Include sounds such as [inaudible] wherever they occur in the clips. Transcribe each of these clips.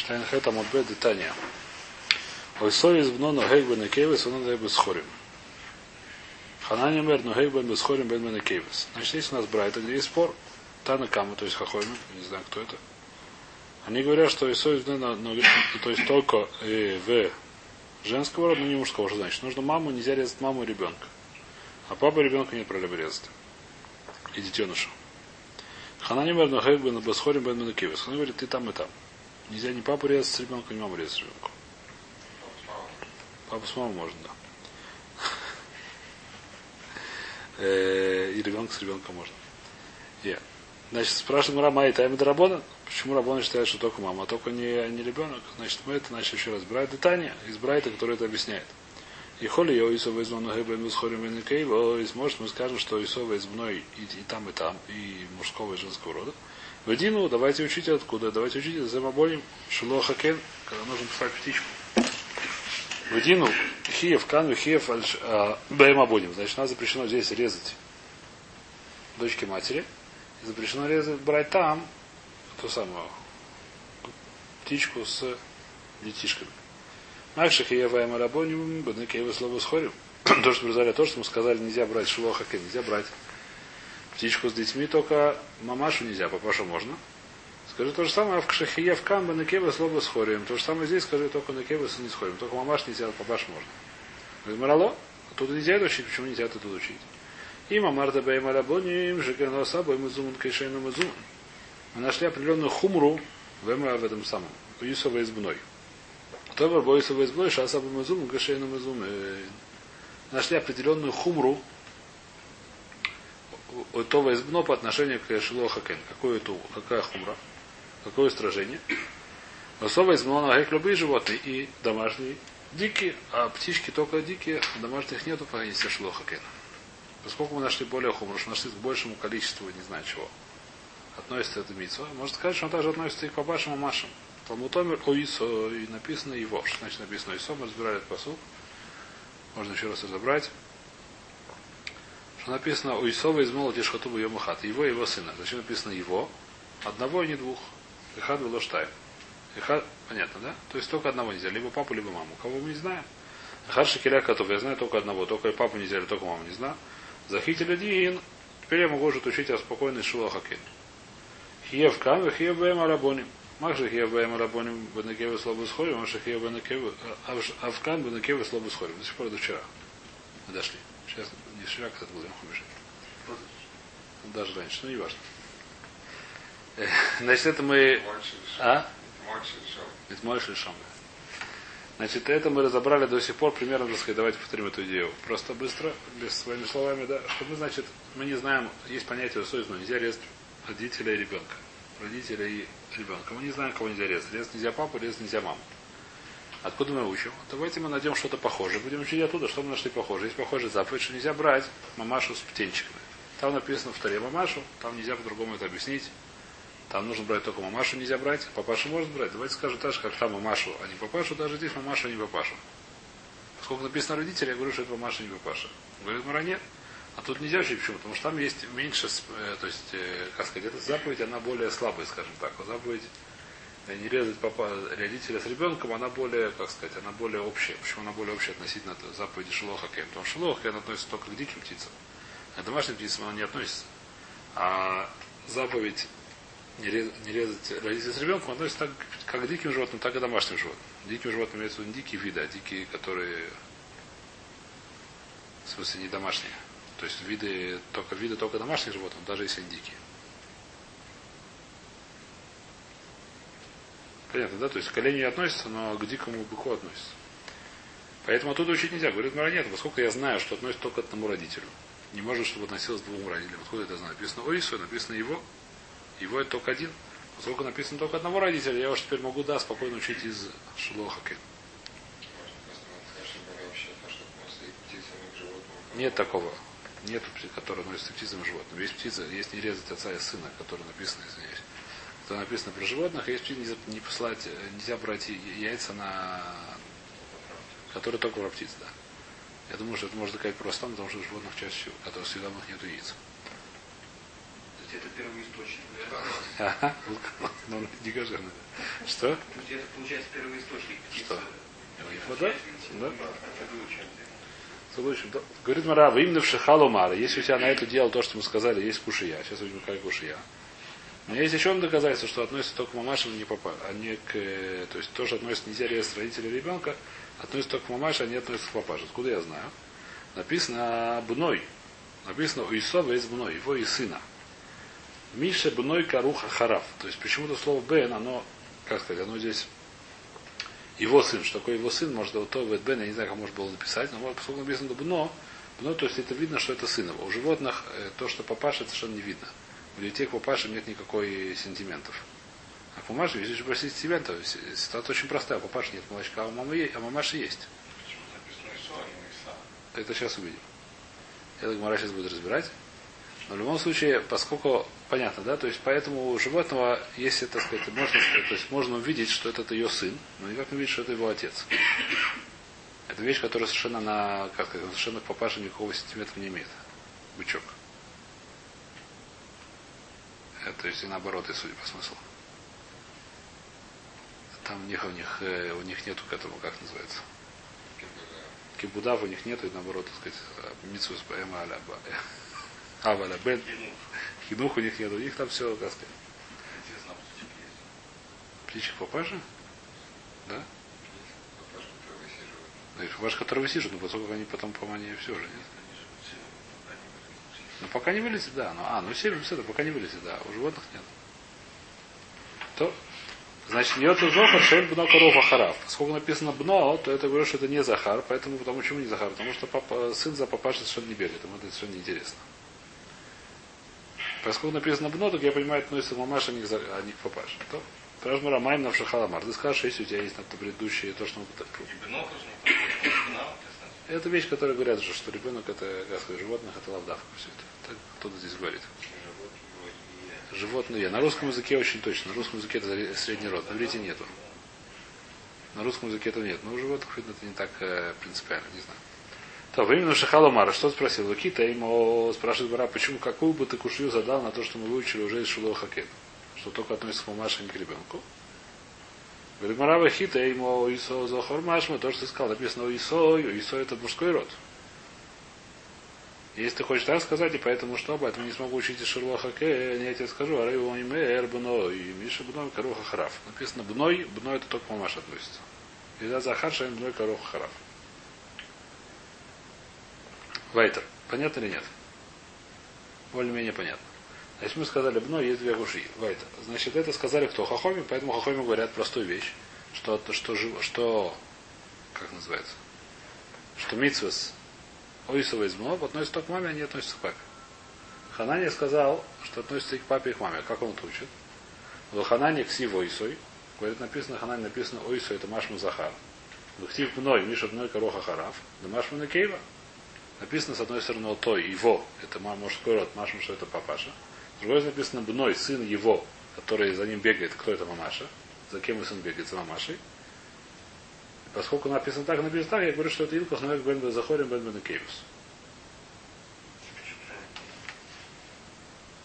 Штайнхет Амудбе Детания. Ойсой из бно ногейк бен кейвес, он надо без хорим. Хананимер ногейк бен без хорим бен бен кейвес. Значит, есть у нас Брайта, где есть спор. Тана Кама, то есть Хахойми, не знаю, кто это. Они говорят, что Исой из бно, то есть только в женского рода, но не мужского, что значит. Нужно маму, нельзя резать маму и ребенка. А папа ребенка нет проблемы резать. И детеныша. Хананимер ногейк бен без хорим бен бен кейвес. Он говорит, ты там и там. Нельзя ни папу резать с ребенком, ни маму резать с ребенком. Папу с мамой можно, да. [laughs] Э, и ребенка с ребенком можно. Yeah. Значит, спрашиваем Рама и Тайм Рабона. Почему Рабона считает, что только мама, а только не, не ребенок? Значит, мы это начали еще раз брать. Таня из Брайта, который это объясняет. И холи я Исова из Моногебен Бесхорим Венекейв, может мы скажем, что Исова из мной и, и там, и там, и мужского, и женского рода. В Дину давайте учить откуда? Давайте учить из Эмабоним Шило Хакен, когда нужно писать птичку. В Дину Хиев Кан, Хиев а, Бэмабоним. Значит, нас запрещено здесь резать дочки матери. И запрещено резать, брать там ту самую птичку с детишками. Макши Хиев Бэмабоним, Баднекеева слово схорим. [clears throat] То, что мы то, что мы сказали, нельзя брать Шило Хакен, нельзя брать птичку с детьми, только мамашу нельзя, папашу можно. Скажи то же самое в Кшахие в Камба на Кева слово с хорием. То же самое здесь скажи только на Кева не с хорием. Только мамаш нельзя, а папаш можно. Говорит, Марало, тут нельзя это учить, почему нельзя это тут учить? И мамарда бей марабоним, жекерно сабой музумун кайшейну музумун. Мы нашли определенную хумру в Эмра в этом самом. У Юсова избной. Тобер Боисова избной, шасаба музумун кайшейну музумун. Нашли определенную хумру Това избно по отношению к Шило Хакен. Какое это, какая хумра? Какое устражение? Особо избно на любые животные и домашние дикие, а птички только дикие, домашних нету по есть Шило Хакен. Поскольку мы нашли более хумру, что нашли к большему количеству, не знаю чего, относится это митцва, можно сказать, что он также относится и к папашам и машам. Талмутомер Оисо, и написано его. Что значит написано Оисо, мы разбирали этот посуд. Можно еще раз разобрать что написано у Исова из молоти шхатубу Йомахат. Его и его сына. Зачем написано его? Одного и не двух. Ихад было штай. Ихад, понятно, да? То есть только одного нельзя. Либо папу, либо маму. Кого мы не знаем. Ихад шекеля котов. Я знаю только одного. Только и папу нельзя, или только маму не знаю. Захитили один. Теперь я могу уже учить о спокойной шулахаке. Хиев кам, хиев бэм арабоним. Макши хиев бэм арабоним бенекевы слабу схорим, макши хиев бенекевы авкан бенекевы слабу схорим. До сих пор до вчера. Мы дошли. Сейчас не вчера, когда был Хумиш. Даже раньше, но не важно. Значит, это мы... А? Ведь мой решом. Значит, это мы разобрали до сих пор примерно, так сказать, давайте повторим эту идею. Просто быстро, без своими словами, да, что мы, значит, мы не знаем, есть понятие но нельзя резать родителя и ребенка. Родителя и ребенка. Мы не знаем, кого нельзя резать. Резать нельзя папу, резать нельзя маму. Откуда мы учим? Давайте мы найдем что-то похожее. Будем учить оттуда, что мы нашли похожее. Есть похожая заповедь, что нельзя брать мамашу с птенчиками. Там написано в таре мамашу, там нельзя по-другому это объяснить. Там нужно брать только мамашу, нельзя брать. Папашу можно брать. Давайте скажем так же, как там мамашу, а не папашу. Даже здесь мамашу, а не папашу. Поскольку написано родители, я говорю, что это мамаша, а не папаша. Говорит Мара, нет. А тут нельзя учить, почему? Потому что там есть меньше, э, то есть, э, как сказать, эта заповедь, она более слабая, скажем так. Заповедь не резать папа, родителя с ребенком, она более, как сказать, она более общая. Почему она более общая относительно заповеди Шилоха Кен? Потому что Шилоха Кен относится только к диким птицам. А к домашним птицам она не относится. А заповедь не резать, не резать родителя с ребенком относится так, как к диким животным, так и к домашним животным. Диким животным имеются не дикие виды, а дикие, которые в смысле не домашние. То есть виды только виды только домашних животных, даже если они дикие. Понятно, да? То есть к оленю не относится, но к дикому быку относится. Поэтому оттуда учить нельзя. Говорит, Мара нет, поскольку я знаю, что относится только к одному родителю. Не может, чтобы относилось к двум родителям. Откуда это знаю? Написано Оису, написано его. Его это только один. Поскольку написано только одного родителя, я уж теперь могу, да, спокойно учить из Шилохаки. Нет такого. Нет, который относится к птицам и животным. Есть птица, есть не резать отца и сына, который написано, извиняюсь то написано про животных, а есть птиц не посылать, нельзя брать яйца на которые только про птиц, да. Я думаю, что это можно сказать просто потому что животных чаще всего, которые съедобных нету яиц. есть это первый источник, да? Ага, ну, не кажи. Что? То есть это получается первый источник птицы. Что? Да? Да. Да. Говорит Мара, вы именно в Шихалумара. Если у тебя на это дело то, что мы сказали, есть кушия. Сейчас увидим, как кушия. Меня есть еще одно доказательство, что относится только к мамашам, не папа, а не к... э, То есть тоже относится нельзя резать родителей ребенка, относится только к мамаше, а не относится к папаше. Откуда я знаю? Написано бной. Написано у Исова есть бной, его и сына. Миша бной каруха хараф. То есть почему-то слово бен, оно, как сказать, оно здесь его сын. Что такое его сын? Может, вот то в бен, я не знаю, как можно было написать, но вот, поскольку написано бно, бно, то есть это видно, что это сын. У животных э, то, что папаша, это совершенно не видно. У детей к папаше нет никакой сентиментов. А к мамаше, если же просить сентиментов, с- ситуация очень простая. У папаши нет молочка, а у мамы есть, а мамаши есть. А? Это сейчас увидим. Это Гмара сейчас будет разбирать. Но в любом случае, поскольку понятно, да, то есть поэтому у животного, если, так сказать, можно, то есть можно увидеть, что это ее сын, но никак не увидеть, что это его отец. Это вещь, которая совершенно на, как сказать, совершенно к папаше никакого сантиметра не имеет. Бычок. То есть и наоборот, и судя по смыслу. Там у них, у них, э, у них нету к этому, как называется. Кибудав у них нету, и наоборот, так сказать, митсус эма аля ба- аваля бен. Хинух у них нету, у них там все, как сказать. А птичек папаша? Да? Папаша, который высиживает. Ну, и папаша, который высиживает, но поскольку они потом, по-моему, они все же, нет? Они же все, они вылезут. Ну, пока не вылезет, да. Ну, а, ну, все, это, пока не вылезет, да. У животных нет. То, значит, нет зохар шель бно корова харав. Поскольку написано бно, то это говорю, что это не захар. Поэтому, потому почему не захар? Потому что папа, сын за папашей совершенно не бегает. Ему это совершенно неинтересно. Поскольку написано бно, так я понимаю, относится к мамаше, а не к, а не к папаше. То, Пражмара Майм на Шахаламар. Ты скажешь, если у тебя есть на то предыдущее, то, что мы И бинок тоже не подходит. Бинок, ты знаешь. Это вещь, которая говорят же, что ребенок это, сказать, животных это лавдавка. Все это. Так кто-то здесь говорит. Животные. На русском языке очень точно. На русском языке это средний род. На иврите нету. На русском языке этого нет. Но у животных, видно, это не так э, принципиально, не знаю. То, именно Шахала Мара, что спросил? Лукита ему спрашивает Бара, почему, какую бы ты кушью задал на то, что мы выучили уже из Шуло Хакет? Что только относится к мамаше, а к ребенку. Говорит, Марава Хита ему Исо Зохор Машма, то, что ты сказал, написано Исо, Исо это мужской род. Если ты хочешь так сказать, и поэтому что, поэтому не смогу учить из Шерлоха я тебе скажу, а его имя Эрбно и Миша Бной Коруха Хараф. Написано Бной, Бной это только к мамаше относится. И да Захар Шаем Бной Коруха Хараф. Вайтер. Понятно или нет? Более-менее понятно. Значит, мы сказали, бно есть две гуши. Вайтер. Значит, это сказали кто? Хахоми, поэтому Хахоми говорят простую вещь, что, что, что как называется, что митсвес Ойсова из бно относится только к маме, а не относится к папе. Ханания сказал, что относится и к папе, и к маме. Как он это учит? В Ханане к Сив Ойсой. Говорит, написано, Ханане написано Ойсой, это Машма Захар. Вахтив бной, Миша бной Короха Хараф. Да Машма Накеева. Написано, с одной стороны, той, его, это мужской род, Машма, что это папаша. Другой написано, бной, сын его, который за ним бегает, кто это мамаша. За кем и сын бегает? За мамашей. И поскольку написано так, написано так, я говорю, что это Илкос Навек Бен Захорим Бен Бен Кейвус.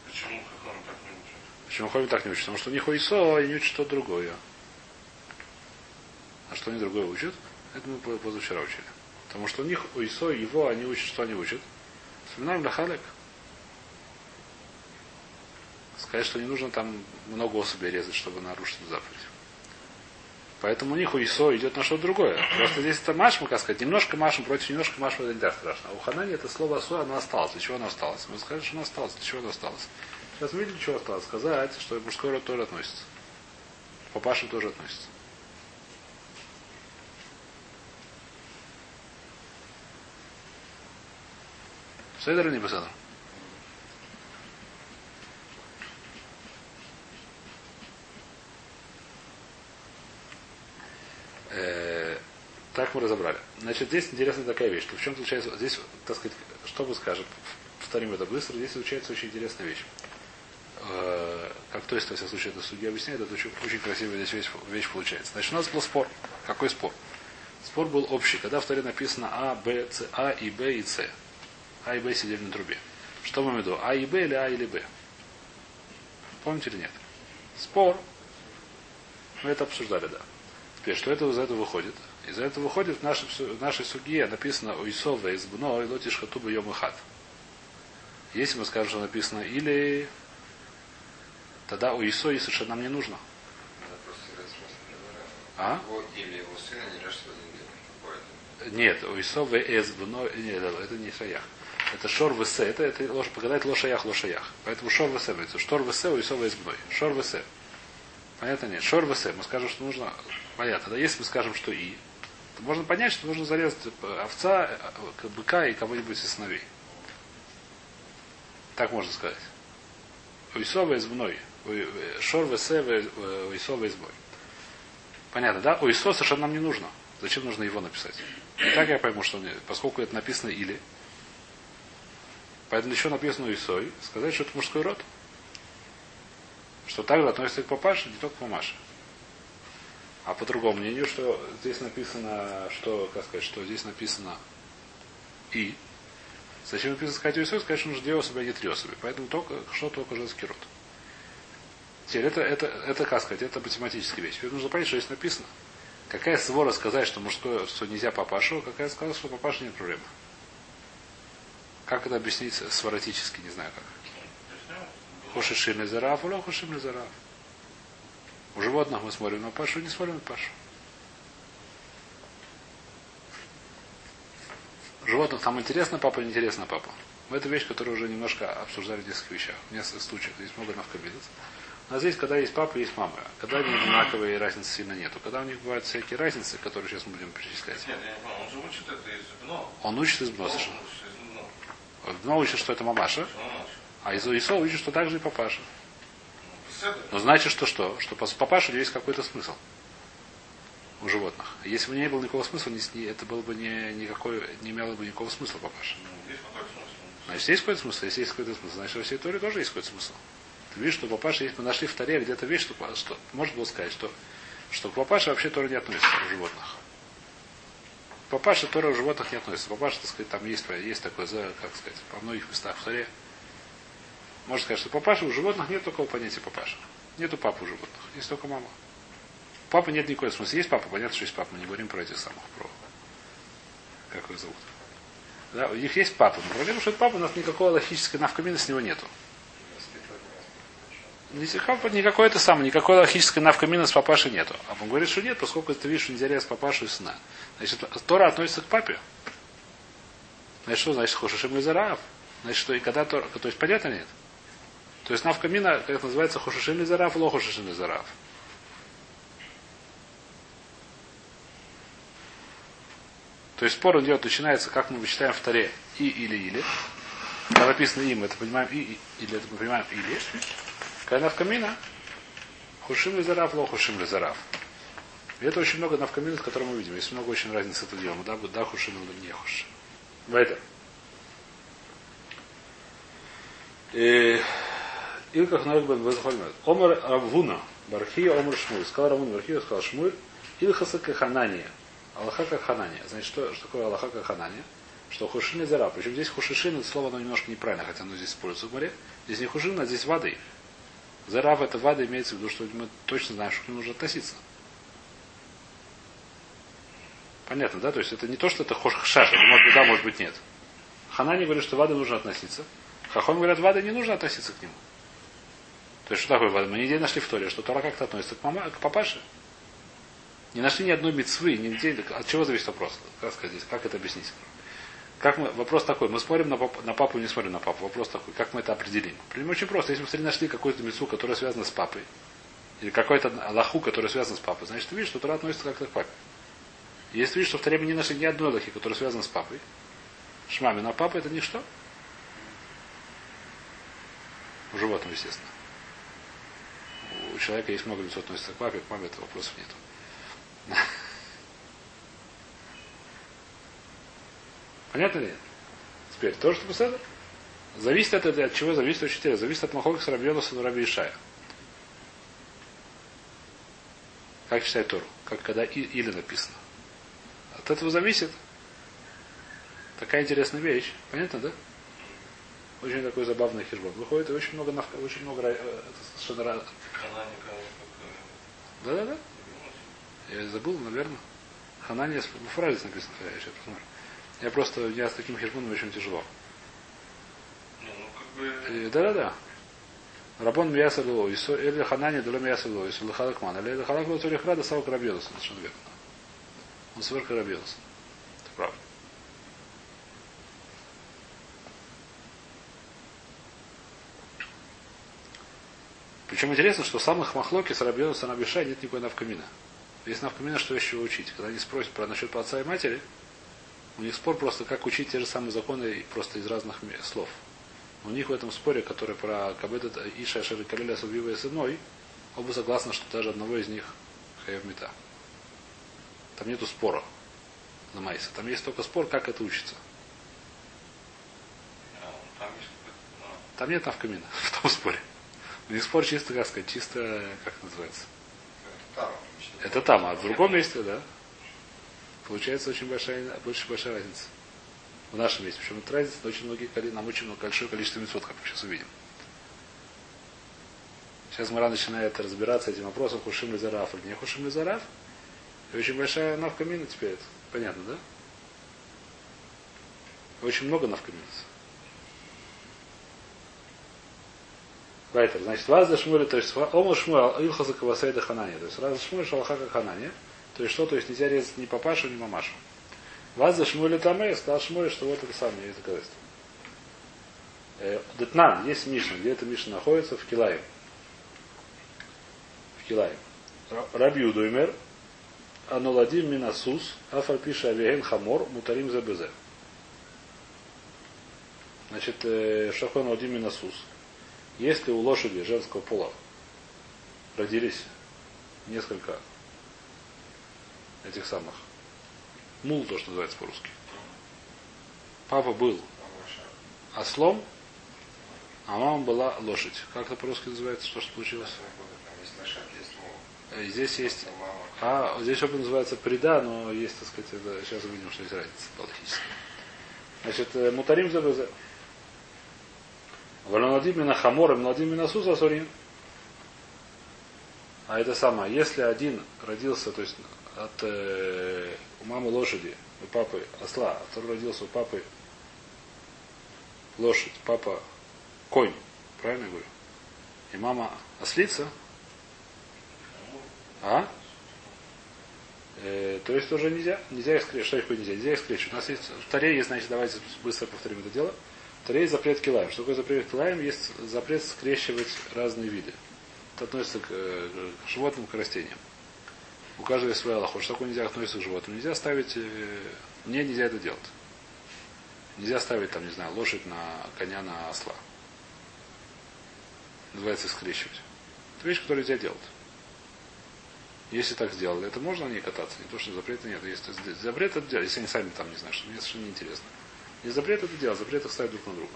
Почему он так не учит? Почему Хохим так не учат? Потому что у них Ойсо, и не учат что-то другое. А что они другое учат? Это мы по- позавчера учили. Потому что у них Ойсо, его, они учат, что они учат? Вспоминаем Лахалек. Сказать, что не нужно там много особей резать, чтобы нарушить заповедь. Поэтому у них у Исо идет на что-то другое. Просто здесь это Машма, как сказать, немножко Машма против немножко Машма это не так страшно. А у Ханани это слово Асо, оно осталось. Для чего оно осталось? Мы скажем, что оно осталось. Для чего оно осталось? Сейчас мы видим, что осталось. Сказать, что мужской род тоже относится. Папаша тоже относится. Седер или не Беседер? Э, Так мы разобрали. Значит, здесь интересная такая вещь. что В чем заключается, здесь, так сказать, что вы скажете, повторим это быстро, здесь случается очень интересная вещь. Э, Как то есть, во всяком случае, это судья объясняет, это очень, очень красивая здесь вещь, вещь получается. Значит, у нас был спор. Какой спор? Спор был общий. Когда в Торе написано А, Б, С, А и Б и С. А и Б сидели на трубе. Что мы имеем в виду? А и Б или А или Б? Помните или нет? Спор. Мы это обсуждали, да. Теперь, что это из этого выходит? Из этого выходит в нашей, в нашей суге написано у Исова из Бно и Лотиш Хатуба Йом Хат. Если мы скажем, что написано или тогда у Исо и совершенно нам не нужно. А? Его или его сына не рожден один день. Нет, у Исо Эс Бно, нет, это не Шаях. Это Шор ВС, это, это ложь, погадать лошаях, лошаях. Поэтому Шор ВС говорится. Штор ВС у Исо Эс Бной. Шор ВС. Понятно нет. Шор ВС. Мы скажем, что нужно. Понятно. Да если мы скажем, что и, можно понять, что нужно зарезать овца, э, быка и кого-нибудь из сыновей. Так можно сказать. У Исова из мной. Шор весе у Исова из мой. Понятно, да? У Исо совершенно нам не нужно. Зачем нужно его написать? И так я пойму, что мне, поскольку это написано или. Поэтому еще написано у Исой, сказать, что это мужской род. Что также относится к папаше, не только к мамаше. А по другому мнению, что здесь написано, что, как сказать, что здесь написано и. Зачем написано сказать Исой? Сказать, что нужно делать себя не три особи. Поэтому только, что только женский род. Теперь это, это, это, как сказать, это математическая вещь. Теперь нужно понять, что здесь написано. Какая свора сказать, что мужское, что нельзя папашу, а какая сказать, что папаша нет проблемы. Как это объяснить сваротически, не знаю как. Хошишим ли зараф, ула хошим ли зараф. У животных мы смотрим на пашу, не смотрим на пашу. Животных там интересно папа, не интересно папа. Это вещь, которую уже немножко обсуждали в нескольких вещах. В нескольких случаях. Здесь много навкабилец. А здесь, когда есть папа, есть мама. Когда они одинаковые, разницы сильно нету. Когда у них бывают всякие разницы, которые сейчас мы будем перечислять. Нет, я не он же учит это из БНО. Он учит из бно БНО. Учит, что это мамаша, а из Исо учит, что также и папаша. Но значит, что что? Что по папаше есть какой-то смысл у животных. Если бы не было никакого смысла, это было бы не, никакой, не имело бы никакого смысла папаша. Ну. Значит, есть какой-то смысл. Если есть какой-то смысл, значит, во всей Торе тоже есть какой-то смысл. Ты видишь, что папаша есть, мы нашли в Торе где-то вещь, что, что можно было сказать, что, что к папаше вообще Тора не относится у животных. К папаше Тора у животных не относится. Папаша, так сказать, там есть, есть такое, как сказать, по многих местах в Торе. Можно сказать, что папаша у животных нет такого понятия папаша. Нету папы у животных, есть только мама. Папа нет никакой смысла. Есть папа, понятно, что есть папа. Мы не говорим про этих самых, про как их зовут. Да, у них есть папа. Но проблема, что папа, у нас никакого логической навкамина с него нету. Не никакой, это самое, никакой логической навкамина с папашей нету. А он говорит, что нет, поскольку ты видишь, что нельзя резать папашу и сына. Значит, Тора относится к папе. Значит, что значит Хошишим Лизараав? Значит, что и когда Тора, то есть понятно нет? То есть навкамина, как это называется, Хошишим Лизараав, ло Хошишим Лизараав. То есть спор идет, начинается, как мы вычитаем в Таре и или или. Когда написано им, это понимаем и, и или это мы понимаем или. Когда навкамина, хушим ли зараф, ло хушим ли зараф. И это очень много навкаминов, которые мы видим. Есть много очень разниц это делом. Да, да хушим или не хушим. В этом. И как Ноек бен Безхольмет. Омар Равуна, Бархия Омар Шмуль. Сказал Равун Бархия, сказал Шмуль. Илхаса Каханания. Аллаха как Ханания. Значит, что, что такое Аллаха как Ханания? Что хушин зара. Причем здесь хушишин, это слово оно немножко неправильно, хотя оно здесь используется в море. Здесь не хушин, а здесь воды. Зарав это вода имеется в виду, что мы точно знаем, что к нему нужно относиться. Понятно, да? То есть это не то, что это хошхшаш, это может быть да, может быть нет. Ханани говорит, что воды нужно относиться. Хахом говорят, воды не нужно относиться к нему. То есть что такое вода? Мы нигде нашли в Торе, что Тора как-то относится к, мама, к папаше. Не нашли ни одной мецвы, нигде. От чего зависит вопрос? Как сказать здесь? Как это объяснить? Как мы, вопрос такой, мы смотрим на папу, на папу, не смотрим на папу. Вопрос такой, как мы это определим? Определим очень просто. Если мы нашли какую-то мецву, которая связана с папой, или какой-то Аллаху, который связан с папой, значит, ты видишь, что Тора относится как-то к папе. Если ты видишь, что в Торе мы не нашли ни одной Аллахи, которая связана с папой, шмами на папа это ничто. У животного, естественно. У человека есть много лицо относится к папе, к маме этого вопросов нету. [laughs] Понятно ли? Теперь, то, что посмотрим, зависит от, от чего зависит интересно. Зависит от Махока с Рабьонуса на Раби Ишая. Как читать Тору? Как когда и, или написано. От этого зависит такая интересная вещь. Понятно, да? Очень такой забавный хижбон. Выходит и очень много, очень много э, совершенно ра- Кананика, Да-да-да. Я забыл, наверное. Ханания в фразе написано, я сейчас посмотрю. Я просто, я с таким хижбоном очень тяжело. Ну. И- Да-да-да. Рабон Мияса Ло, или Ханани Дула Мияса Ло, Ису Лахалакман, или Халак Ло Турих Рада Сау совершенно верно. Он сверх Крабьелос. Это правда. Причем интересно, что в самых махлоки с Рабьелос и Рабиша нет никакой навкамина. Есть навкамина, что еще учить. Когда они спросят про насчет отца и матери, у них спор просто, как учить те же самые законы просто из разных слов. У них в этом споре, который про Кабедет Иша Шер Калеля Субива и Сыной, оба согласны, что даже одного из них Хаев Мета. Там нету спора на Майсе. Там есть только спор, как это учится. А, ну, Там нет навкамина [laughs] в том споре. У них спор чисто, как сказать, чисто, как называется. Это там, а в другом месте, да. Получается очень большая, очень большая разница. В нашем месте. Причем это разница, но очень многие, нам очень много, большое количество мецвод, как мы сейчас увидим. Сейчас Мара начинает разбираться этим вопросом, хушим ли зараф или не хушим ли зараф. И очень большая навкамина теперь. Понятно, да? Очень много навкамин. Вайтер. Значит, вас за шмуля, то есть ома шмуля, илхаза кавасейда ханани. То есть раз за шмуля шалаха ханани. То есть что? То есть нельзя резать ни папашу, ни мамашу. Вас за шмуля тамэ, сказал шмуля, что вот это самое есть доказательство. Э, Детнан, есть Мишна. Где эта Мишна находится? В Килае. В Килае. Рабью Дуймер, Ануладим Минасус, Афальпиша Авиген Хамор, Мутарим Забезе. Значит, э, Шахон Аладим Минасус. Если у лошади женского пола родились несколько этих самых мул, то, что называется по-русски. Папа был ослом, а мама была лошадь. Как это по-русски называется? Что же получилось? Э, Здесь есть... А, здесь оба называется преда, но есть, так сказать, это, сейчас увидим, что есть разница логически. Значит, э, мутарим за безе. Валанадим на хамор и младим на суза сорин. А это самое, если один родился, то есть от э, у мамы лошади, у папы осла, а второй родился у папы лошадь, папа конь, правильно я говорю? И мама ослица, а? Э, то есть тоже нельзя. Нельзя их скрещивать. Что такое нельзя? Нельзя их скрещивать. У нас есть в Таре есть, значит, давайте быстро повторим это дело. В Таре есть запрет килаем. Что такое запрет килаем? Есть запрет скрещивать разные виды. Это относится к, э, к животным, к растениям. У каждого есть своя лохо. Что такое нельзя относиться к животным? Нельзя ставить... э, Мне нельзя это делать. Нельзя ставить, там, не знаю, лошадь на коня на осла. Называется скрещивать. Это вещь, которую нельзя делать. Если так сделали, это можно на ней кататься. Не то, что запрета нет. Если запрет это делать, если они сами там не знают, что мне совершенно неинтересно. Не запрет это делать, запрет их ставить друг на друга.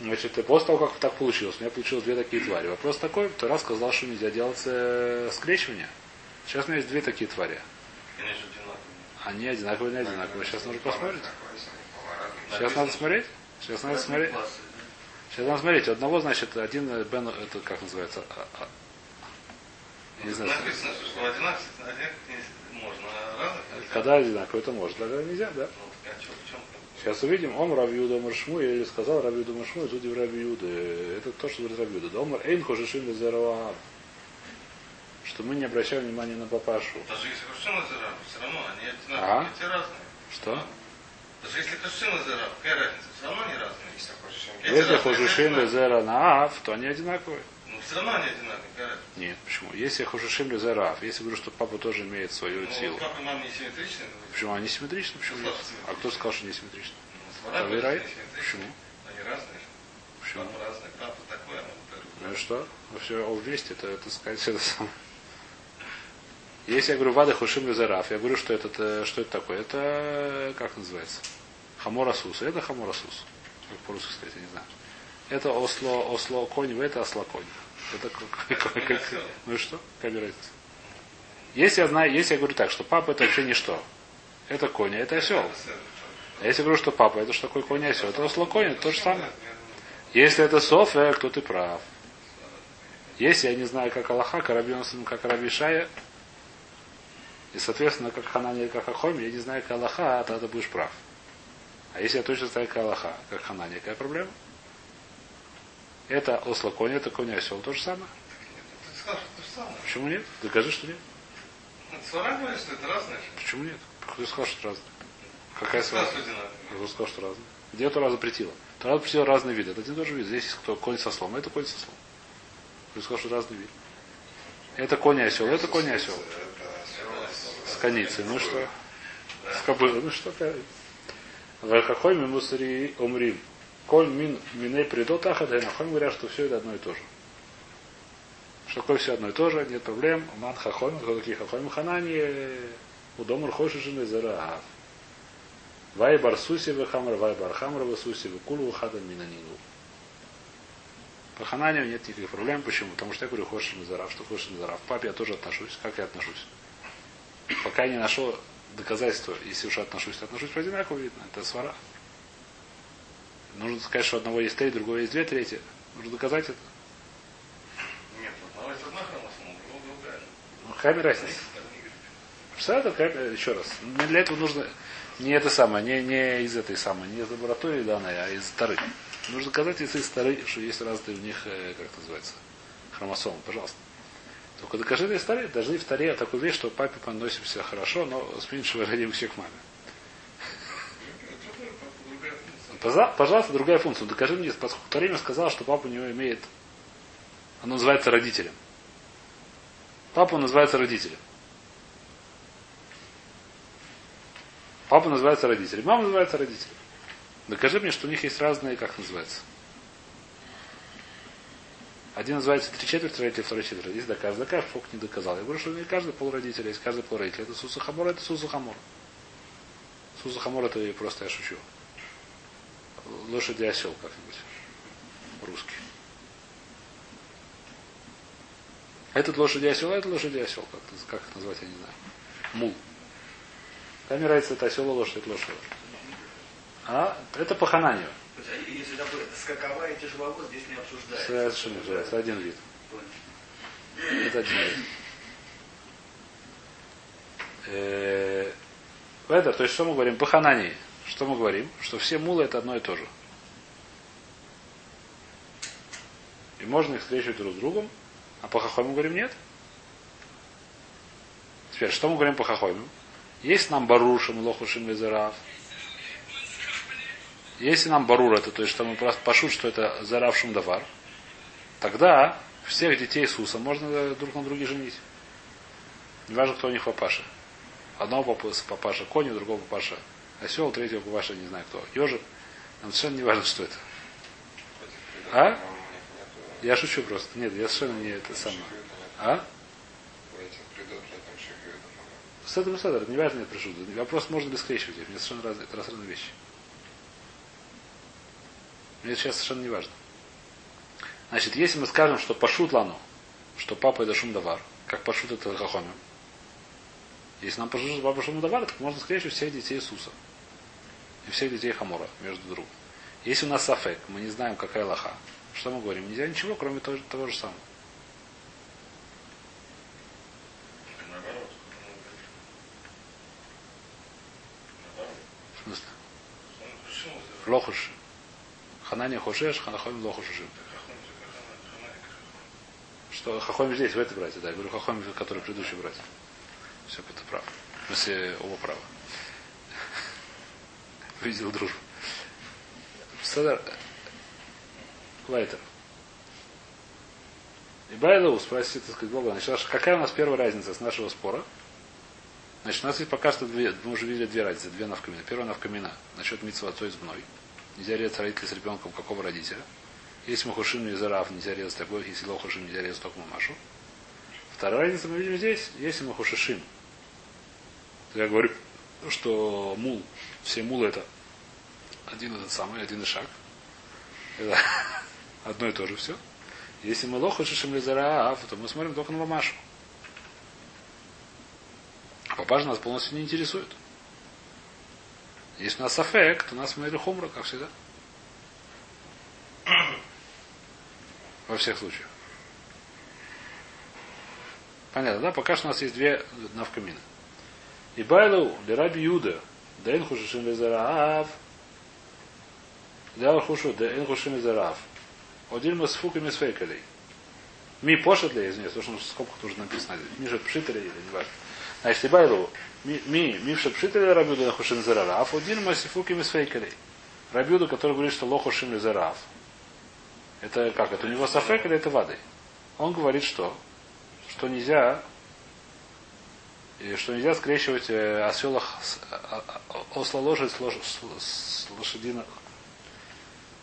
Значит, после того, как так получилось, у меня получилось две такие твари. Вопрос такой, то раз сказал, что нельзя делать э, скрещивание. Сейчас у меня есть две такие твари. Они одинаковые. Не одинаковые. Сейчас нужно посмотреть. Сейчас надо смотреть. Сейчас надо смотреть. Сейчас надо смотреть. У одного, значит, один э, Бен, это как называется? А, а, Не знаю. Написано, что одинаковых одинаковых не можно, а разных нельзя. Когда одинаково, это может, тогда нельзя, да? Ну, так а чё, в чем проблема? Сейчас увидим. Ом Равьюда Маршму, я или сказал Равьюда Маршму, Зуди в Равьюда. Это то, что говорит Равьюда. Да, Омар Эйн Хожишин Лезерова. Что мы не обращаем внимания на папашу. Даже если Хашим Лазарав, все равно они А? одинаковые, эти разные. Что? Даже если Хашим Лазарав, какая разница? Все равно они разные. Если Хожишин разные. Лезера Наав, то они одинаковые. Все равно они одинаковые? Нет, почему? Если Хожишим Лезераф, если говорю, что папа тоже имеет свою Ну, силу. вот мама не симметричны, говорит. Почему они симметричны? Почему нет? А кто сказал, что не симметрично? Ну, свара А вы говорит, рай? не симметричны. Почему? Они разные. Почему? Папа разный, папа такой, а. Ну и что? Ну все, о, вместе, это, это сказать, это самое. Если я говорю Вада Хушим Лезераф, я говорю, что это, э, что это такое? Это, как называется? Хаморасус. Это Хаморасус. Как по-русски сказать, я не знаю. Это осло, осло конь, это осло конь. Это ну и что? Какая разница? Если я знаю, если я говорю так, что папа это вообще ничто. это конь, это осел. А если говорю, что папа, это что такое конь и осел? Это осло конь, то же самое. Если это София, то ты прав. Если я не знаю, как Аллаха, как Раби Йонсон, как Раби Шая, и, соответственно, как Ханани, как Ахоми, я не знаю, как Аллаха, а тогда ты будешь прав. А если я точно знаю, как Аллаха, как Ханани, какая проблема? Это осло конь, это конь осел, то же самое. Ты сказал, что то же самое. Почему нет? Докажи, что нет. Свара говорит, что это разное. Почему нет? Кто сказал, что это разное? Какая одинаковое. Кто сказал, что разное? Где Тора запретила? Тора запретила разные виды. Это один и тот же вид. Здесь есть кто конь со слом, это конь со слом. Кто сказал, что это разный вид? Это конь и осел, это конь и осел. С коницей. Ну что? С кобылой. Ну что? Вахахой мусари умрим. Коль мин миней придот ахад, и нахой говорят, что все это одно и то же. Что такое все одно и то же, нет проблем. Ман хахой, кто такие хахой ханани, удомр хоши жены зараав. Вай барсуси вахамр, вай бархамр васуси вакулу хада минанину. По хананию нет никаких проблем. Почему? Потому что я говорю хоши назарав, что хоши назарав. К папе я тоже отношусь. Как я отношусь? Пока я не нашел доказательства, если уж отношусь, отношусь по одинаково видно. Это свара. Нужно сказать, что одного есть три, другого есть две трети. Нужно доказать это. Нет, одного из одна хромосома, другого другая. Ну, какая разница? Представляете, какая- еще раз. Мне Для этого нужно не это самое, не, не из этой самой, не из лаборатории данной, а из вторых. Нужно доказать из вторых, что есть разные у них, э, как это называется, хромосомы, пожалуйста. Только докажи из даже и в таре такую вещь, что папе поносимся хорошо, но с меньшего родим [laughs] к маме. Пожалуйста, другая функция. Докажи мне, поскольку Тарим сказал, что папа у него имеет, оно называется родителем. Папа называется родителем. Папа называется родителем, мама называется родителем. Докажи мне, что у них есть разные, как называется. Один называется три четверти родителей, второй четверть родителей. Докажи, докажи, сколько не доказал. Я говорю, что не каждый полродитель, есть каждый. Это Суса Хамор, это Суса Хамор. Суса Хамор это просто я шучу. Лошади осел как-нибудь. Русский. Этот лошади осел, а это лошади осел. Как, как это назвать, я не знаю. Мул. Там нравится это осел лошадь, это лошадь. А это по хананию. А Если такое скаковая и тяжеловоз, здесь не обсуждается. Совершенно. Это один вид. Это один вид. Э, Это, то есть что мы говорим? По ханании. Что мы говорим? Что все мулы это одно и то же. И можно их встречать друг с другом. А по хахой мы говорим нет. Теперь, что мы говорим по хахойму? Есть нам барушим, лохушим везерав. Если нам барур это, то есть что мы просто пошут, что это заравшим давар, тогда всех детей Иисуса можно э, друг на друге женить. Не важно, кто у них папаша. Одного папа- папаша конь, у другого папаша осел, третьего папаша не знаю кто. Ежик. Нам совершенно не важно, что это. А? Я шучу просто. Нет, я совершенно не это самое. А? С этим с этим, не важно, нет прошу. Вопрос можно ли скрещивать. Мне совершенно разные, это разные вещи. Мне сейчас совершенно не важно. Значит, если мы скажем, что пашут лану, что папа это шумдавар, как пашут это хахомим, если нам пашут что папа шумдавар, так можно скрещивать всех детей Иисуса. И всех детей Хамора между другом. Если у нас сафек, мы не знаем, какая лоха, что мы говорим? Нельзя ничего, кроме того, того же самого. Смысле? Лохуш. Ханания хошеш, ханахомим лохушишим. Что Хахомим здесь, в этой братья, да. Я говорю Хахомим, который предыдущий братья. Все, это прав. В смысле, оба права. [laughs] Видел дружбу. Лайтер. И Байлоу спросит, так сказать, Бога, значит, какая у нас первая разница с нашего спора? Значит, у нас есть пока что две, мы уже видели две разницы, две навкамина. Первая навкамина насчет митцва отцой с мной. Нельзя резать родителей с ребенком какого родителя. Если Махушим и Зарав, нельзя резать такой, если Лохушим, нельзя резать только Мамашу. Вторая разница мы видим здесь, если Махушишим. То я говорю, что мул, все мулы это один этот самый, один и шаг. Это одно и то же все. Если мы Лохушишим или Зарав, то мы смотрим только на Мамашу. А папаша нас полностью не интересует. Если у нас аффект, то нас мы хумра, как всегда. Во всех случаях. Понятно, да? Пока что у нас есть две навкамины. И байлу раби Юда, да эн хушишим лезараав, да хушу, да эн хушим лезараав. Один мы с фуками с фейкалей. Ми пошет ли, извиняюсь, потому что сколько тут уже написано. Ми же пшитали или не важно. Значит, и байлу, ми, ми в пшитали рабиуда на хушим лезараав, один мы с фуками с фейкалей. Рабиуда, который говорит, что лоху шим лезараав. Это как? Это у него сафек или это воды? Он говорит, что? Что нельзя и что нельзя скрещивать э, оселах с, а, а, осла лошадь с, лош, с, с лошадиных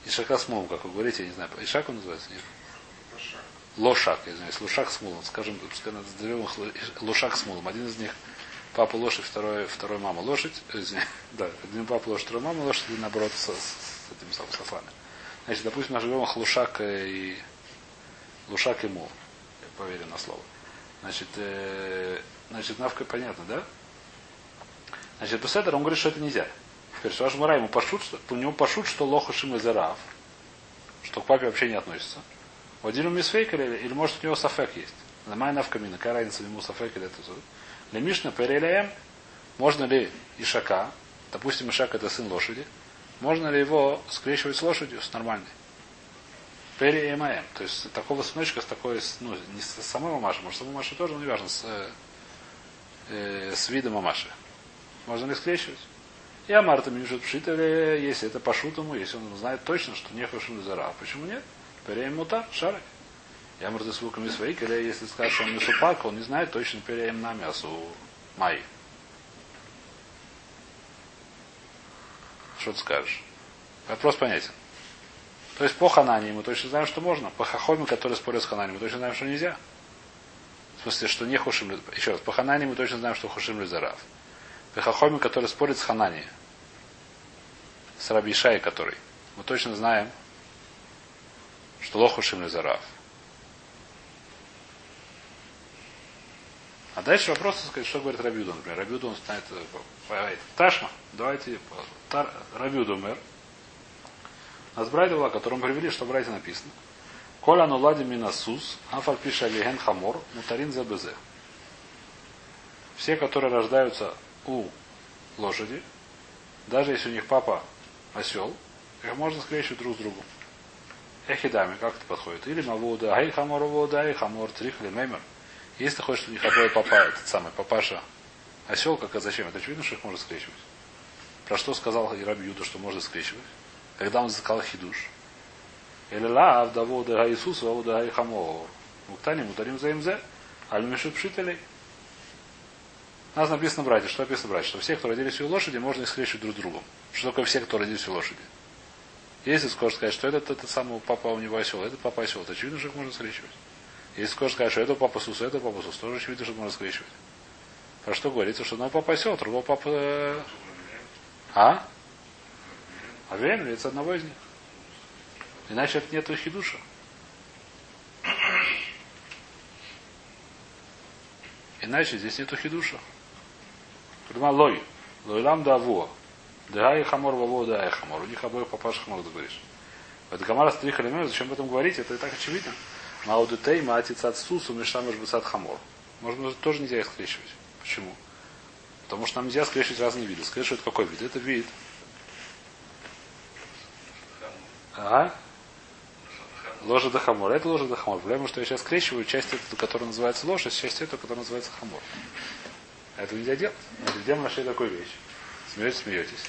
Ишака с мулом, как вы говорите, я не знаю. Ишак он называется? Нет? Лошак, я знаю, лошак с мулом. Скажем, пускай назовем их лошак с мулом. Один из них папа лошадь, второй, второй мама лошадь. Э, извини, [laughs] да, один папа лошадь, второй мама лошадь, и наоборот с, с, с этим самым сафами. Значит, допустим, назовем их лушак и лушак и мул. Я поверю на слово. Значит, э, значит, навка понятно, да? Значит, Беседер, он говорит, что это нельзя. Что Мара ему пошут, что, у него пошут, что лоха шим и зарав, что к папе вообще не относится. У один мисфейк или, или может у него сафек есть. На май навкамина, какая разница ему сафек или это Для Мишна перелеем, можно ли Ишака, допустим, Ишак это сын лошади, можно ли его скрещивать с лошадью, с нормальной? Пери МАМ. То есть такого сыночка с такой, ну, не с самой мамашей, может, самой мамашей тоже, но не важно, с, э, с видом мамаши. Можно ли скрещивать? Я Марта Миншут Пшитали, если это по шутому, если он знает точно, что не Хашим Зара. Почему нет? Переем мута, шары. Я Марта с луками свои, когда если скажет, что он не супак, он не знает точно переем на мясо Майи. Что ты скажешь? Вопрос понятен. То есть по Ханане мы точно знаем, что можно. По Хахоме, который спорят с Ханани, мы точно знаем, что нельзя. В смысле, что не Хушим Еще раз, по Ханане мы точно знаем, что Хушим Лизарав. По Хахоме, который спорит с Ханани, с Рабишай, который, мы точно знаем, что Лохушим Лизарав. А дальше вопрос, сказать, что говорит Рабиуда, например. Рабиуда, он знает, Ташма, давайте, тар, Рабиуда мэр. У нас братья была, которому привели, что братья написано. כל הנולדים מן הסוס, אף על פי שאביהן חמור, מותרין זה בזה. Все, которые рождаются у лошади, даже если у них папа осел, их можно скрещивать друг с другом. היכי דמי, как это подходит? אילימא דאבוה דהאי חמור ודאבוה דהאי חמור צריכא למימר. Если ты хочешь, чтобы у них обои папа, этот самый папаша осел, как а зачем? Это очевидно, что их можно скрещивать. Про что сказал Раби Юда, что можно скрещивать? Когда он сказал хидуш. אלא לאו דאבוה דהאי סוס, ואבוה דהאי חמור. וקתני מותרים זה עם זה, אלמא מיפשט פשיטא ליה. У нас написано ברייתא. Что написано ברייתא? Что все, кто родились у лошади, можно их скрещивать друг с другом. Что такое все, кто родились у лошади? Если скажешь сказать, что этот, этот самый папа у него осел, этот папа осел, то очевидно, что их можно скрещивать. Если скажешь сказать, что это папа Сус, это папа Сус, тоже очевидно, что можно скрещивать. Про что говорится, что одного папа осел, другого папа... Э, а? А время это одного из них. Иначе это нету хидуша. Иначе здесь нету хидуша. Прямо лой. Лойлам да авуа. Да и хамор ваво да и хамор. У них обоих папаша хамор, ты говоришь. Это гамара стрих элемент, зачем об этом говорить? Это и так очевидно. Маудутей, маатиц от сусу, мешамеш бесад хамор. Можно тоже нельзя их скрещивать. Почему? Потому что нам нельзя скрещивать разные виды. Скрещивать какой вид? Это вид. А? Ложа до хамор. Это ложа до хамор. Проблема, что я сейчас скрещиваю часть эту, которая называется ложь, а часть эту, которая называется хамор. Это нельзя делать. Где мы нашли такую вещь? Смеетесь, смеетесь.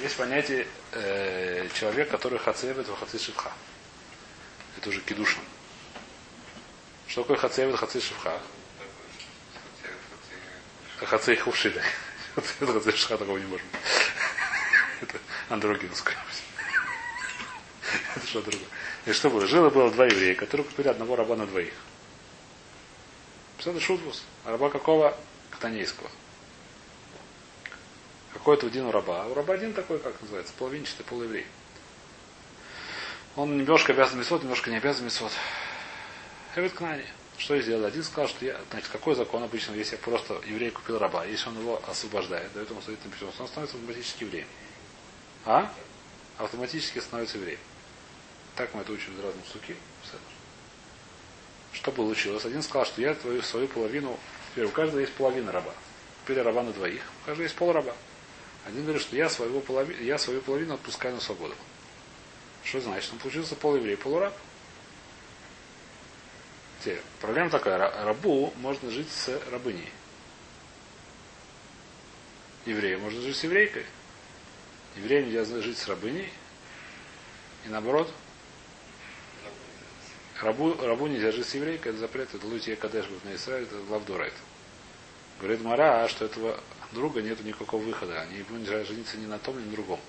Есть понятие э, человек, который хацевит в хаци шивха. Это уже кидушин. Что такое хацевит хаци шивха? Хацей хушида. Это хацей шивха такого не может быть. Это андрогинское. Это что другое. И что было? Жило было два еврея, которые купили одного раба на двоих. Это шутбус. Раба какого? Катанейского. Какой-то один у раба. А у раба один такой, как называется, половинчатый полуеврей. Он немножко обязан мисвод, немножко не обязан мисвод. Эвид Кнани. Что я сделал? Один сказал, что я, значит, какой закон обычно, если я просто еврей купил раба, если он его освобождает, дает ему строительное письмо, он становится автоматически евреем. а? Автоматически становится евреем. Так мы это учим из разных суки. Что получилось? Один сказал, что я твою свою половину, теперь у каждого есть половина раба. Теперь раба на двоих, у каждого есть пол раба. Один говорит, что я, своего полови... я свою половину отпускаю на свободу. Что значит? Он получился полуеврей, полураб. Теперь, проблема такая. Рабу можно жить с рабыней. Еврею можно жить с еврейкой. Евреям нельзя жить с рабыней. И наоборот, рабу, рабу нельзя жить с еврейкой, это запрет, это лутия кадеш на Исраиль, это лавдурайт. Говорит Мара, что этого друга нет никакого выхода. Они ему нельзя жениться ни на том, ни на другом.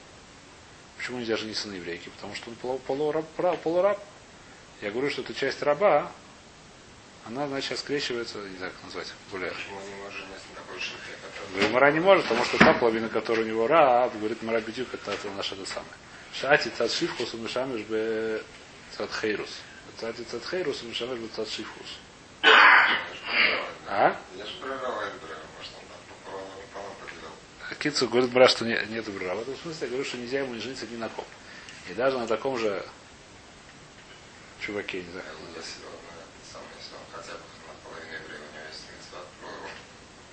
Почему нельзя жениться на еврейке? Потому что он полураб. полураб. Я говорю, что это часть раба, она, значит, скрещивается, не знаю, как назвать, более. Почему он не может жениться на такой шифре, который... Мара не может, потому что та половина, которая у него раб, говорит Мара Бедюк, это, это наше это самое. Шати цад шифхус, он мешамеш бе цад хейрус. Цати цад хейрус, он мешамеш бе цад шифхус. А? Я же прорываю может, он там пополам поделал. Кицу говорит брат, что не, нет бра. В этом смысле я говорю, что нельзя ему жениться ни на ком. И даже на таком же чуваке, не знаю, как называется.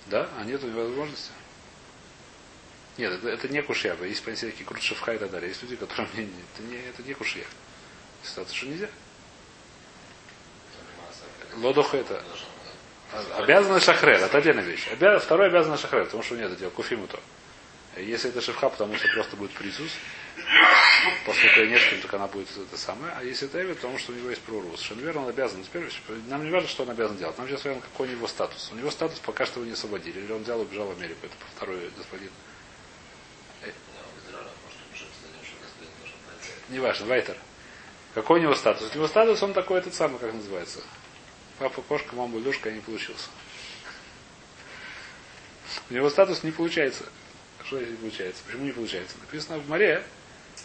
Да? А нет возможности? Нет, это, это не кушья. Есть понятие такие крут шевха и так далее. Есть люди, которые мне это не, это не кушья. Ситуация, что нельзя. Лодоха это обязанность шахрер, это отдельная вещь. Обя... Второй обязанность шахрер, потому что нет, это дело куфиму то. Если это шевха, потому что просто будет присус, я несколько, так она будет это самое. А если это Эвид, потому что у него есть прорус. Совершенно верно, он обязан. Теперь нам не важно, что он обязан делать. Нам сейчас важно, какой у него статус. У него статус пока что его не освободили. Или он взял и убежал в Америку. Это второй господин. Неважно, Вайтер. Какой у него статус? У него статус, он такой этот самый, как называется. Папа кошка, мама Илюшка, не получился. У него статус не получается. Что не получается? Почему не получается? Написано в море,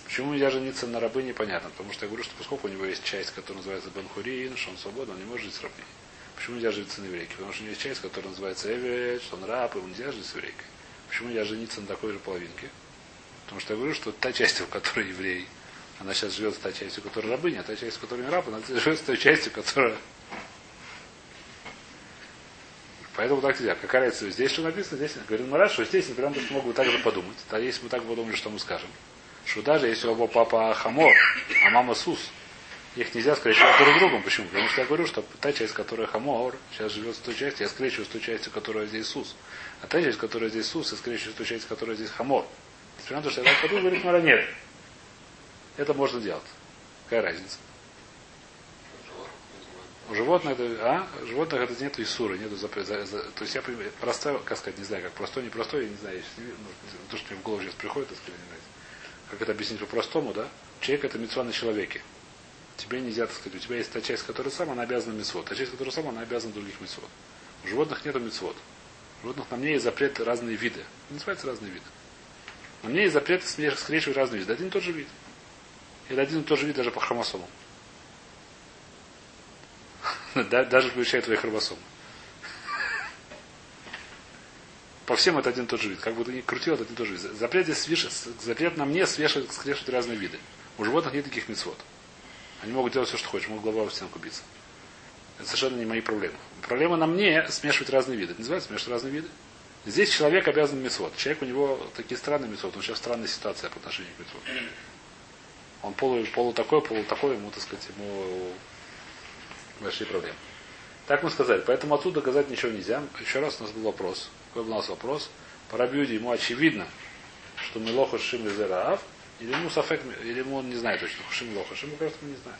Почему нельзя жениться на рабы, непонятно. Потому что я говорю, что поскольку у него есть часть, которая называется Бенхурин, что он свободен, он не может жить с рабней. Почему нельзя жениться на еврейке? Потому что у него есть часть, которая называется Эвет, что он раб, и ему нельзя жить с еврейкой. Почему нельзя жениться на такой же половинке? Потому что я говорю, что та часть, в которой еврей, она сейчас живет с той частью, которая рабыня, а та часть, в которой не раб, она живет с той частью, которая Поэтому так нельзя. Какая разница? Здесь что написано? Здесь говорит Марат, что здесь, например, могут так же подумать. А если мы так подумали, что мы скажем? Что даже если оба папа хамор, а мама сус, их нельзя скрещивать друг с другом. Почему? Потому что я говорю, что та часть, которая хамор, сейчас живет с той частью, я скрещиваю с той частью, которая здесь сус. А та часть, которая здесь сус, я скрещиваю с той частью, которая здесь хамор. Несмотря на то, что я так подумал, говорит Мара, нет. Это можно делать. Какая разница? У животных это, а? Животных это нету Исуры, нету запрета. За, то есть я простой, как сказать, не знаю, как простой, не простой, я не знаю, если, ну, то, что мне в голову сейчас приходит, не знаю. Как это объяснить по-простому, да? Человек это мецва на человеке. Тебе нельзя, так сказать, у тебя есть та часть, которая сама, она обязана мецвод. Та часть, которая сама, она обязана других мецвод. У животных нету мецвод. У животных на мне есть запрет разные виды. называется разные виды. На мне есть запрет скрещивать разные виды. Один и тот же вид. Или один и тот же вид даже по хромосомам. [laughs] Даже включая твои хромосомы. По всем это один и тот же вид. Как бы ты ни крутил, это один и тот же вид. Запрет, здесь свеш... запрет на мне свешивать, скрещивать разные виды. У животных нет таких мецвод. Они могут делать все, что хочешь, могут голова в стенку биться. Это совершенно не мои проблемы. Проблема на мне смешивать разные виды. Это называется смешивать разные виды. Здесь человек обязан мецвод. Человек у него такие странные мецвод. Он сейчас странная ситуация по отношению к мецвод. Он полу, полу такой, полу такой, ему, так сказать, ему большие проблемы. Так мы сказали. Поэтому отсюда доказать ничего нельзя. Еще раз у нас был вопрос. Какой был у нас вопрос? По Рабиуде ему очевидно, что мы лоха шим Раав, или ему сафек, или ему он не знает точно, шим лоха. Шим, кажется, мы не знаем.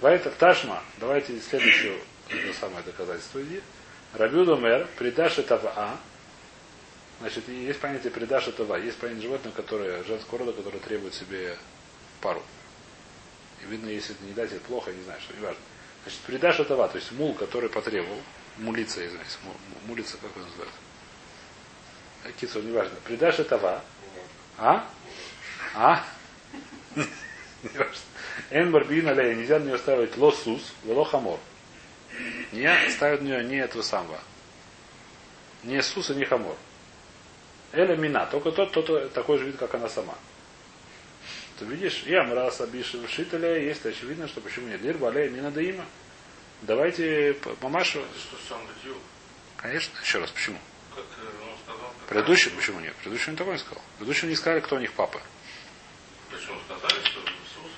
Вайтер Ташма, давайте следующее это самое доказательство иди. Рабиуда мэр, придашь этого А, Значит, есть понятие придашь этого, есть понятие животного, которое, женского рода, которое требует себе пару. И видно, если это не дать, это плохо, я не знаю, что не важно. Значит, придашь этого, то есть мул, который потребовал, мулица, извиняюсь, мулица, как он называется? Кицу, не важно. Придашь этого, а? А? [laughs] Эн барбин нельзя на нее ставить лосус, вело хамор. Не ставят на нее не этого самого. Не сус и не хамор. Эля мина. Только тот, тот такой же вид, как она сама. Ты видишь, я мраз обиши шителя, есть очевидно, что почему нет. Лир балея мина да има. Давайте мамашу. Конечно, еще раз, почему? как э, он сказал. Предыдущий, почему нет? Предыдущий он такой не сказал. Предыдущий не сказали, кто у них папа. Почему сказали, что Иисус?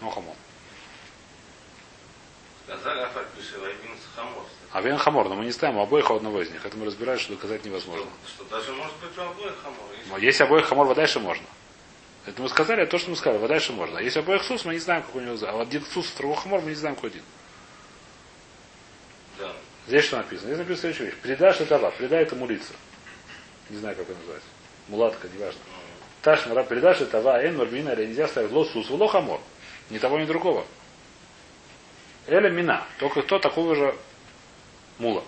Ну, хамон. Вайбин Хамор. А но мы не ставим обоих у одного из них. Это мы разбираем, что доказать невозможно. Что даже может быть у обоих Хамор. Но если обоих Хамор, вода дальше можно. Это мы сказали, это то, что мы сказали, вода дальше можно. А если обоих Сус, мы не знаем, как у него. А один Сус, второго Хамор, мы не знаем, какой один. Да. Здесь что написано? Здесь написано следующая вещь. Предашь это ва, предай это мулица. Не знаю, как это называется. Мулатка, неважно. Ташна, ра, предашь это ва, эн, мармина, или нельзя ставить ло сус, ло хамор. Ни того, ни другого. Эля мина. Только кто такого же мула.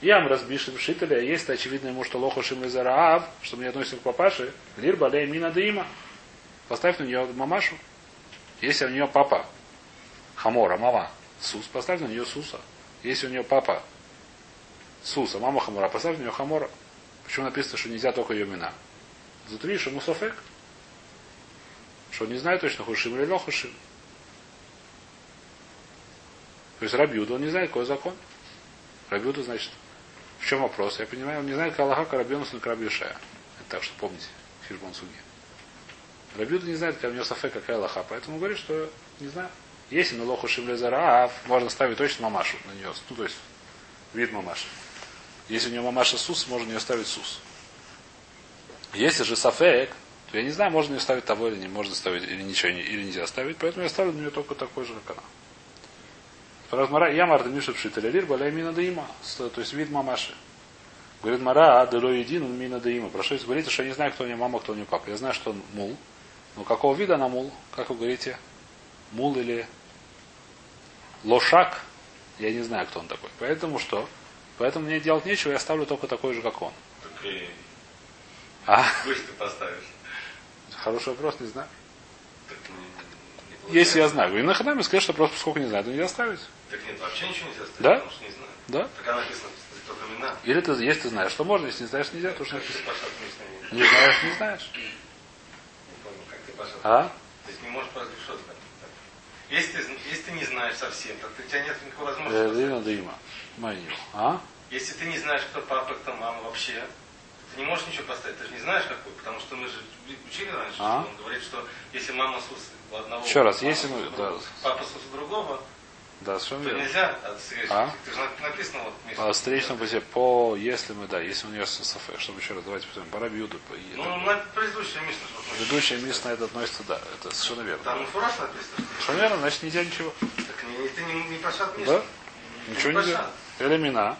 Ям разбишим шителя, есть очевидно ему, что лоху шим из раав, что мы не относим к папаше, лир балей мина да има. Поставь на нее мамашу. Если у нее папа хамора, мама, сус, поставь на нее суса. Если у нее папа Суса, мама Хамора, поставь на нее Хамора. Почему написано, что нельзя только ее имена? Затри, что Мусафек. Что не знает точно, Хушим или Лохушим. То есть Рабиуда, он не знает, какой закон. Рабиуда, значит, в чем вопрос? Я понимаю, он не знает, как Аллаха Карабьонус на Карабьюшая. Это так, что помните, Хижбон Суги. Рабиуда не знает, какая у него Сафек, какая Аллаха, поэтому говорит, что не знаю. Если на лоху шимлезара, можно ставить точно мамашу на нее. Ну, то есть, вид мамаши. Если у нее мамаша сус, можно нее ставить сус. Если же сафек, то я не знаю, можно ее ставить того или не можно ставить, или ничего, или нельзя ставить, поэтому я ставлю на нее только такой же, как она. Размара, я марта миша пшита лирир, баля мина да има. С- То есть вид мамаши. Говорит Мара, а дело един, он мина да има. Прошу говорите, что я не знаю, кто у нее мама, кто у нее папа. Я знаю, что он мул. Но какого вида она мул? Как вы говорите? Мул или лошак? Я не знаю, кто он такой. Поэтому что? Поэтому мне делать нечего, я ставлю только такой же, как он. Так и А? ты поставишь. Хороший вопрос, не знаю. Так не, не получается. Если я знаю. И на ханаме сказать, что просто поскольку не знаю, то нельзя ставить. Так нет, вообще ничего нельзя ставить, Да? потому что не знаю. Да? Так она написано только имена. Или ты, если ты знаешь, что можно, если не знаешь, нельзя, то что ты написано. Пашат не знаешь, не знаешь. Не понял, как ты Пашат. А? То есть не можешь просто что то если ты, если ты не знаешь совсем, то у тебя нет никакой возможности. Да има. Майню. А? Если ты не знаешь, кто папа, кто мама вообще, ты не можешь ничего поставить. Ты же не знаешь, какой, потому что мы же учили раньше, А? что он говорит, что если мама Сус у одного, Еще раз, если мы- да. папа Сус у другого, Да, совершенно верно. нельзя. А? Написано вот Миша. По встречному пути, по, если мы, да, если у нее сафе, чтобы еще раз, давайте посмотрим, пора бьюду. Ну, на предыдущее мы- Ведущая мисс на это относится, да, это совершенно верно. Там фураж написано. Совершенно верно, значит нельзя ничего. Так не, ты не, не Пашат Миша. Да? Ничего нельзя. Элемина.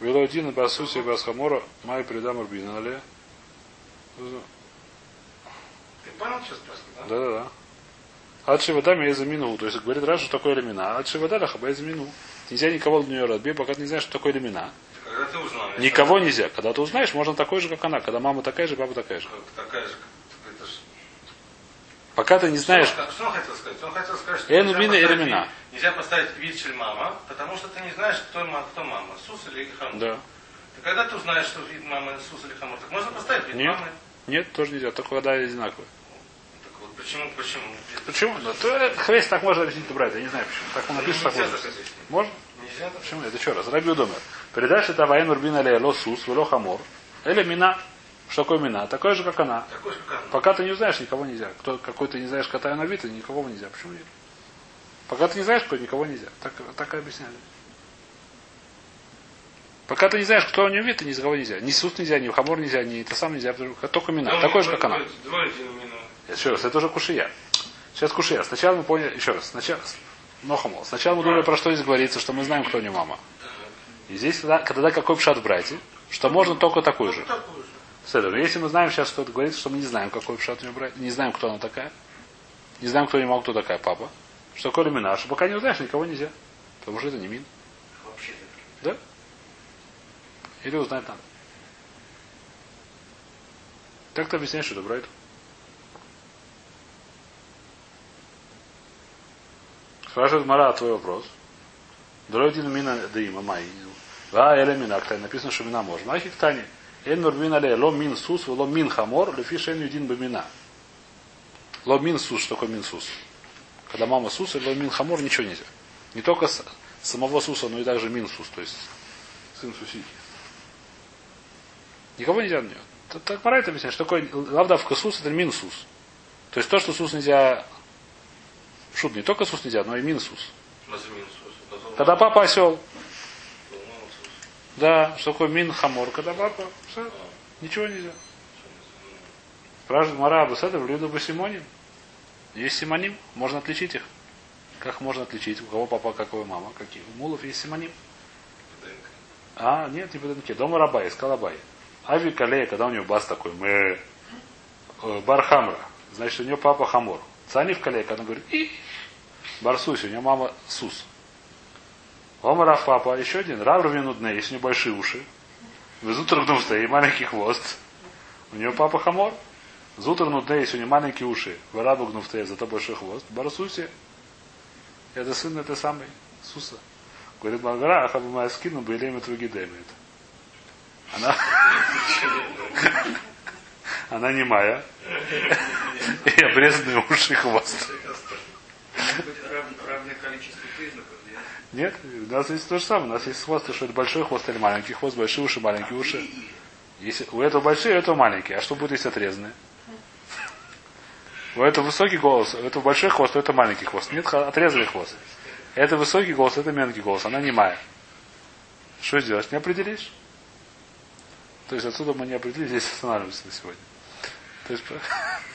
Велодина басуси басхамора, май придам урбина, але. Ты понял, что спрашиваю, да? Да, да, да. Адши вода меня замину. То есть говорит Раша, что такое элемина. Адши вода лахаба замину. Нельзя никого для нее разбить, пока ты не знаешь, что такое элемина. Когда ты узнал. Никого нельзя. Когда ты узнаешь, можно такой же, как она. Когда мама такая же, папа такая же. Такая же, ж- Пока ты не знаешь, Что, он- что он хотел сказать? Он хотел сказать, что нельзя поставить нельзя поставить вид мама, потому что ты не знаешь, кто, кто мама, Сус или Хамор. да. Так когда ты узнаешь, что вид мамы Сус или Хамор, так можно поставить вид Нет. мамы? Нет, тоже нельзя, только вода одинаковая. Почему, почему? Почему? Да, то, э, хвест так можно объяснить, брать, я не знаю почему. Так он напишет, так можно. Можно? Нельзя? Почему? Это еще раз. Раби Думер. Передашь это Ваен Урбин Алия Ло Сус, Вело Хамор. Или Мина. Что такое Мина? Такое же, как она. Такой же, как она. Пока ты не узнаешь, никого нельзя. Кто, какой ты не знаешь, кота на вид, никого нельзя. Почему нет? Пока ты не знаешь, кто, никого нельзя. Так, так и объясняли. Пока ты не знаешь, кто у нее вид, никого нельзя. Ни Сус нельзя, ни Хамор нельзя, ни это сам нельзя, только Мина. Ну, Такой же, как она. Еще раз, это уже кушия. Сейчас кушия. Сначала мы поняли, еще раз, сначала, Нохамол. Сначала мы думали, про что здесь говорится, что мы знаем, кто не мама. И здесь, когда, когда какой пшат в что можно только. Такую же. Седер. Если мы знаем сейчас, что это говорится, что мы не знаем, какой пшат у нее брать, не знаем, кто она такая, не знаем, кто не мог, кто такая папа, что такое лимина, что пока не узнаешь, никого нельзя. Потому что это не מין. Да? Или узнать надо. Как ты объясняешь это, ברייתא? Спрашивает גמרא твой вопрос. דלא ידעינן מינא דאימא מאי. А, אלא מינה, кстати, написано, что מינה можно. הכי קתני. אין מרביעין עליה לא מין סוס, לא מין חמור, לפי שאין יודעין במינה. לא מין סוס, что такое מין סוס? Когда мама סוס, לא מין חמור, ничего нельзя. Не только с- самого суса, но и также מין סוס, то есть сын сусики. Никого нельзя на нее. Так Марайт объясняет, что такое לאו דווקא סוס, это מין סוס. То есть то, что сус нельзя Шут, не только סוס нельзя, но и מין סוס. Когда папа осел, да, что такое מין חמור, когда папа, все, ничего нельзя. Спрашивает Мара Абусада в Люду Басимоним. Есть симоним, можно отличить их. Как можно отличить, у кого папа, какой мама, какие. У мулов есть симоним. А, нет, не по Дома раба, искал Абай. Ави Калея, когда у него бас такой, мы э, Бархамра, значит, у него папа Хамор. Цани в Калея, когда он говорит, и Барсуси, у него мама Сус. Омарав папа, еще один, Рав Равинудне, есть у него большие уши. Везутр и маленький хвост. У него папа Хамор. Зутр Нудне, есть у него маленькие уши. Варабу Гнуфте, зато большой хвост. Барсуси, это сын этой самой Суса. Говорит Маргара, ахабу моя скину, были твои демет. Она... [laughs] Она не моя. И обрезанные уши и хвост. Нет? У нас есть то же самое. У нас есть хвост, что это большой хвост или маленький хвост, большие уши, маленькие уши. Если у этого большие, у этого маленькие. А что будет, если отрезанные? У этого высокий голос, у этого большой хвост, у этого маленький хвост. Нет, отрезали хвост. Это высокий голос, это мелкий голос. Она не моя. Что сделать? Не определишь? То есть отсюда мы не определились, здесь останавливаемся на сегодня. То есть, [laughs]